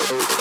out.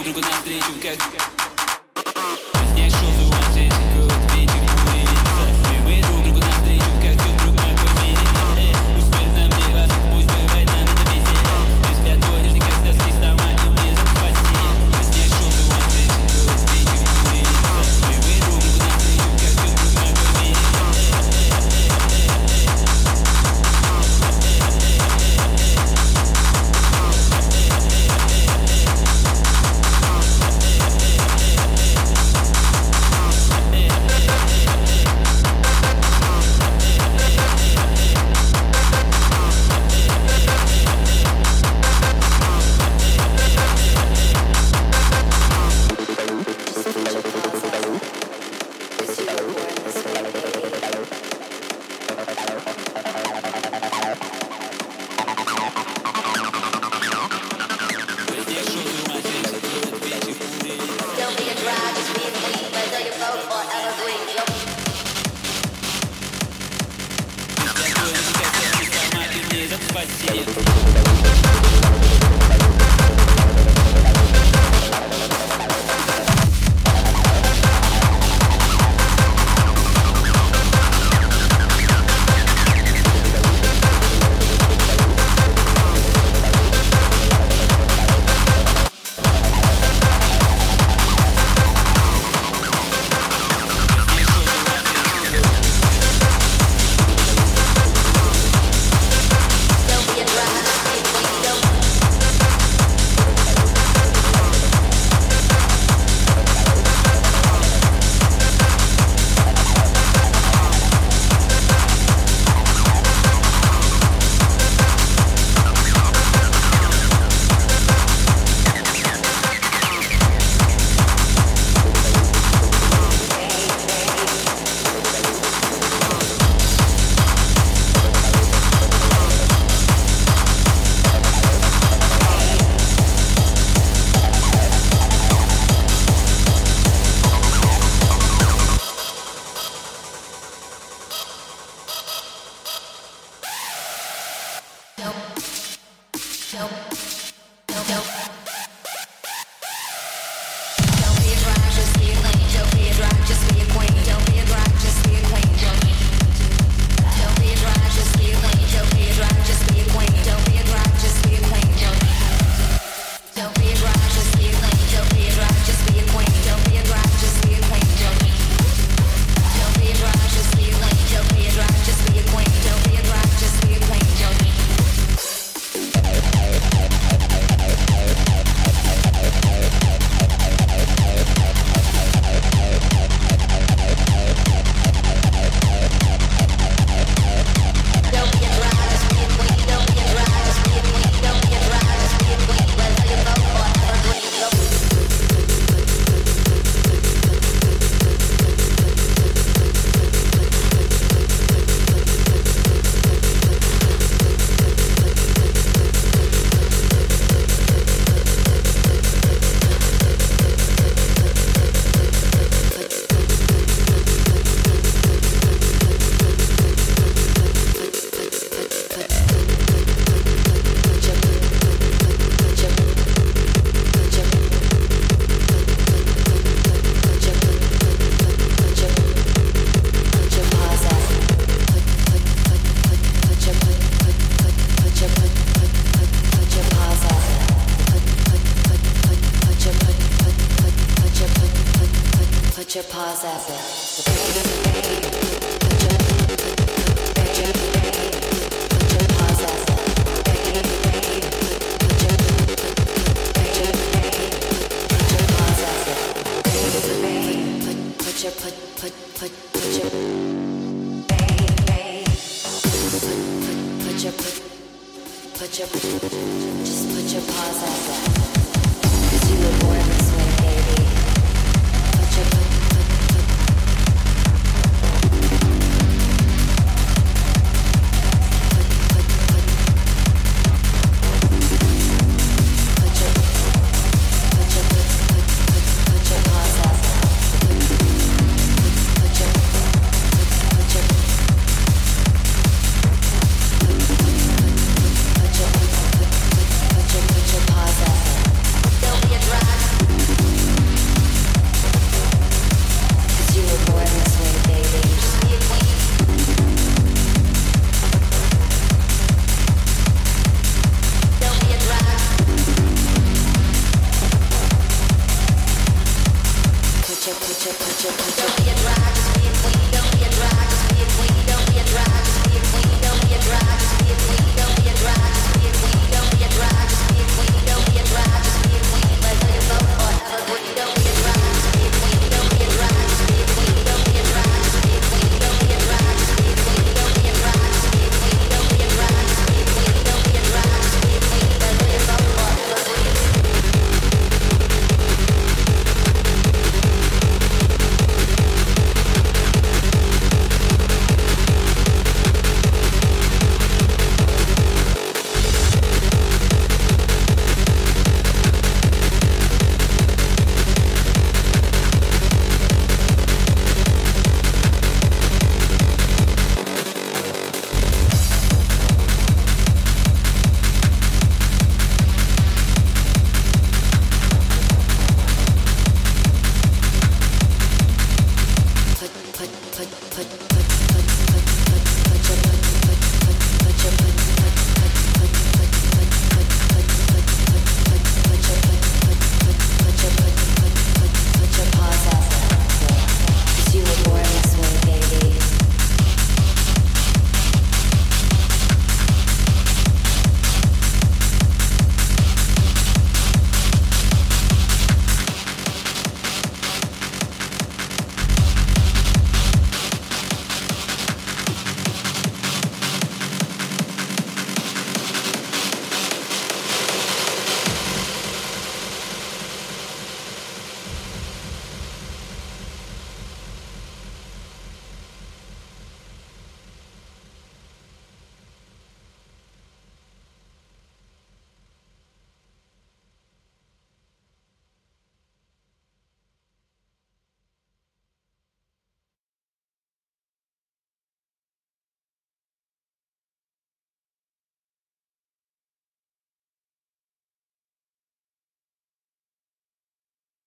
lucro, quando na frente o que é